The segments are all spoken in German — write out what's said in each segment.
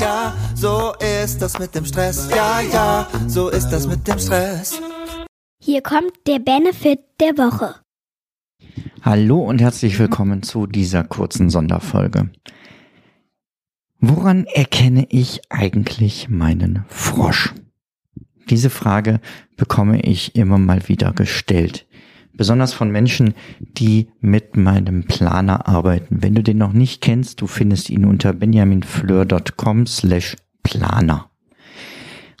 ja, so ist das mit dem Stress. Ja, ja, so ist das mit dem Stress. Hier kommt der Benefit der Woche. Hallo und herzlich willkommen zu dieser kurzen Sonderfolge. Woran erkenne ich eigentlich meinen Frosch? Diese Frage bekomme ich immer mal wieder gestellt. Besonders von Menschen, die mit meinem Planer arbeiten. Wenn du den noch nicht kennst, du findest ihn unter benjaminfleur.com slash Planer.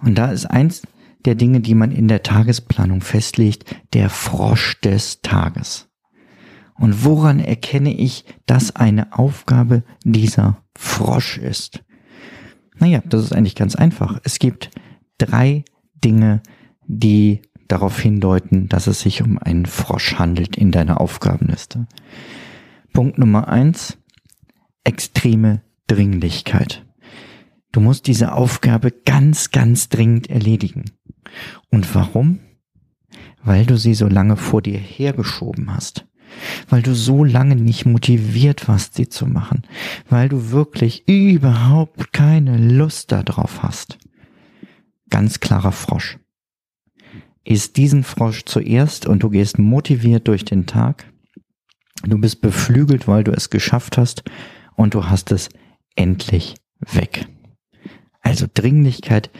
Und da ist eins der Dinge, die man in der Tagesplanung festlegt, der Frosch des Tages. Und woran erkenne ich, dass eine Aufgabe dieser Frosch ist? Naja, das ist eigentlich ganz einfach. Es gibt drei Dinge, die darauf hindeuten, dass es sich um einen Frosch handelt in deiner Aufgabenliste. Punkt Nummer eins, extreme Dringlichkeit. Du musst diese Aufgabe ganz, ganz dringend erledigen. Und warum? Weil du sie so lange vor dir hergeschoben hast. Weil du so lange nicht motiviert warst, sie zu machen. Weil du wirklich überhaupt keine Lust darauf hast. Ganz klarer Frosch. Ist diesen Frosch zuerst und du gehst motiviert durch den Tag. Du bist beflügelt, weil du es geschafft hast und du hast es endlich weg. Also Dringlichkeit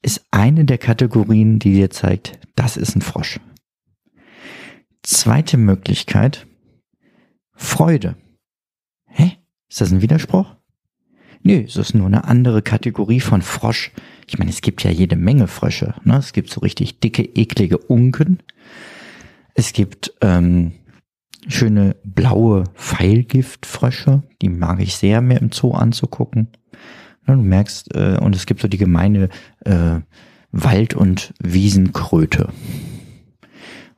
ist eine der Kategorien, die dir zeigt, das ist ein Frosch. Zweite Möglichkeit, Freude. Hä? Ist das ein Widerspruch? Nö, es ist nur eine andere Kategorie von Frosch. Ich meine, es gibt ja jede Menge Frösche. Ne? Es gibt so richtig dicke, eklige Unken. Es gibt ähm, schöne blaue Pfeilgiftfrösche. Die mag ich sehr, mehr im Zoo anzugucken. Du merkst, äh, und es gibt so die gemeine äh, Wald- und Wiesenkröte.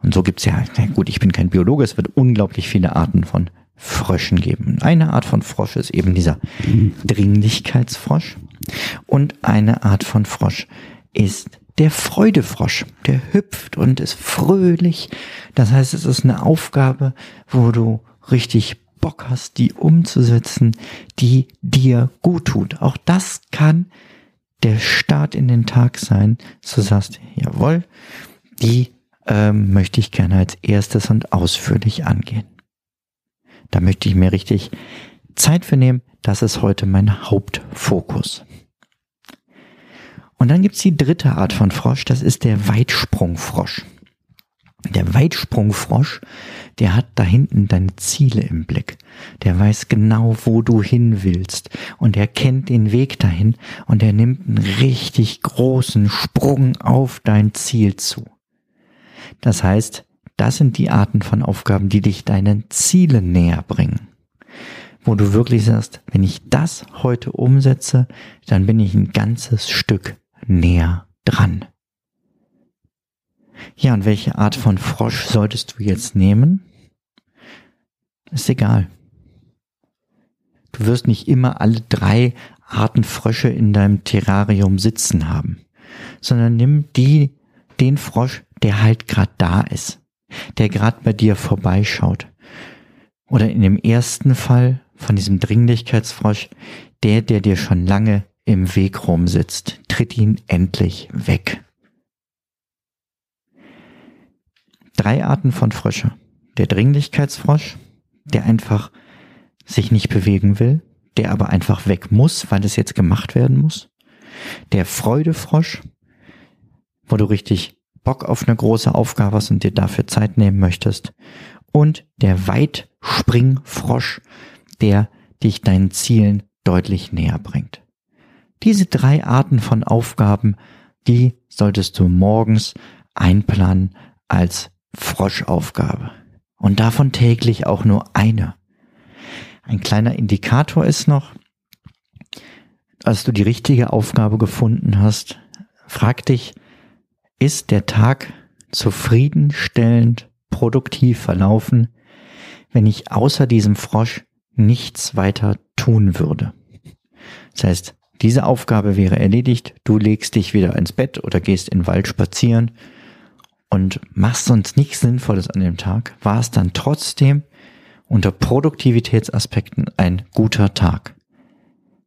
Und so gibt's ja, na gut, ich bin kein Biologe, es wird unglaublich viele Arten von Fröschen geben. Eine Art von Frosch ist eben dieser Dringlichkeitsfrosch. Und eine Art von Frosch ist der Freudefrosch. Der hüpft und ist fröhlich. Das heißt, es ist eine Aufgabe, wo du richtig Bock hast, die umzusetzen, die dir gut tut. Auch das kann der Start in den Tag sein. So sagst, jawohl, die ähm, möchte ich gerne als erstes und ausführlich angehen. Da möchte ich mir richtig Zeit für nehmen. Das ist heute mein Hauptfokus. Und dann gibt's die dritte Art von Frosch, das ist der Weitsprungfrosch. Der Weitsprungfrosch, der hat da hinten deine Ziele im Blick. Der weiß genau, wo du hin willst. Und er kennt den Weg dahin und er nimmt einen richtig großen Sprung auf dein Ziel zu. Das heißt, das sind die Arten von Aufgaben, die dich deinen Zielen näher bringen. Wo du wirklich sagst, wenn ich das heute umsetze, dann bin ich ein ganzes Stück näher dran. Ja, und welche Art von Frosch solltest du jetzt nehmen? Ist egal. Du wirst nicht immer alle drei Arten Frösche in deinem Terrarium sitzen haben, sondern nimm die, den Frosch, der halt gerade da ist, der gerade bei dir vorbeischaut. Oder in dem ersten Fall von diesem Dringlichkeitsfrosch, der, der dir schon lange im Weg rumsitzt, tritt ihn endlich weg. Drei Arten von Frösche. Der Dringlichkeitsfrosch, der einfach sich nicht bewegen will, der aber einfach weg muss, weil es jetzt gemacht werden muss. Der Freudefrosch, wo du richtig Bock auf eine große Aufgabe hast und dir dafür Zeit nehmen möchtest. Und der Weitspringfrosch, der dich deinen Zielen deutlich näher bringt. Diese drei Arten von Aufgaben, die solltest du morgens einplanen als Froschaufgabe. Und davon täglich auch nur eine. Ein kleiner Indikator ist noch, als du die richtige Aufgabe gefunden hast, frag dich, ist der Tag zufriedenstellend produktiv verlaufen, wenn ich außer diesem Frosch nichts weiter tun würde. Das heißt, diese Aufgabe wäre erledigt, du legst dich wieder ins Bett oder gehst in den Wald spazieren und machst sonst nichts Sinnvolles an dem Tag, war es dann trotzdem unter Produktivitätsaspekten ein guter Tag.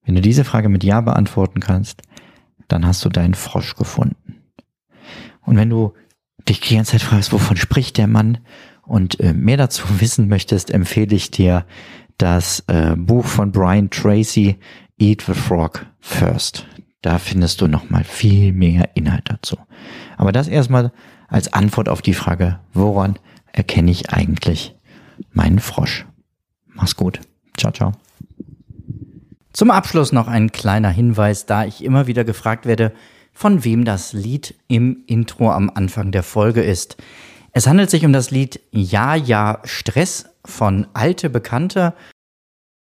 Wenn du diese Frage mit Ja beantworten kannst, dann hast du deinen Frosch gefunden. Und wenn du dich die ganze Zeit fragst, wovon spricht der Mann und äh, mehr dazu wissen möchtest, empfehle ich dir das äh, Buch von Brian Tracy, Eat the Frog First. Da findest du nochmal viel mehr Inhalt dazu. Aber das erstmal als Antwort auf die Frage, woran erkenne ich eigentlich meinen Frosch? Mach's gut. Ciao, ciao. Zum Abschluss noch ein kleiner Hinweis, da ich immer wieder gefragt werde, von wem das Lied im Intro am Anfang der Folge ist. Es handelt sich um das Lied Ja, ja, Stress von Alte Bekannte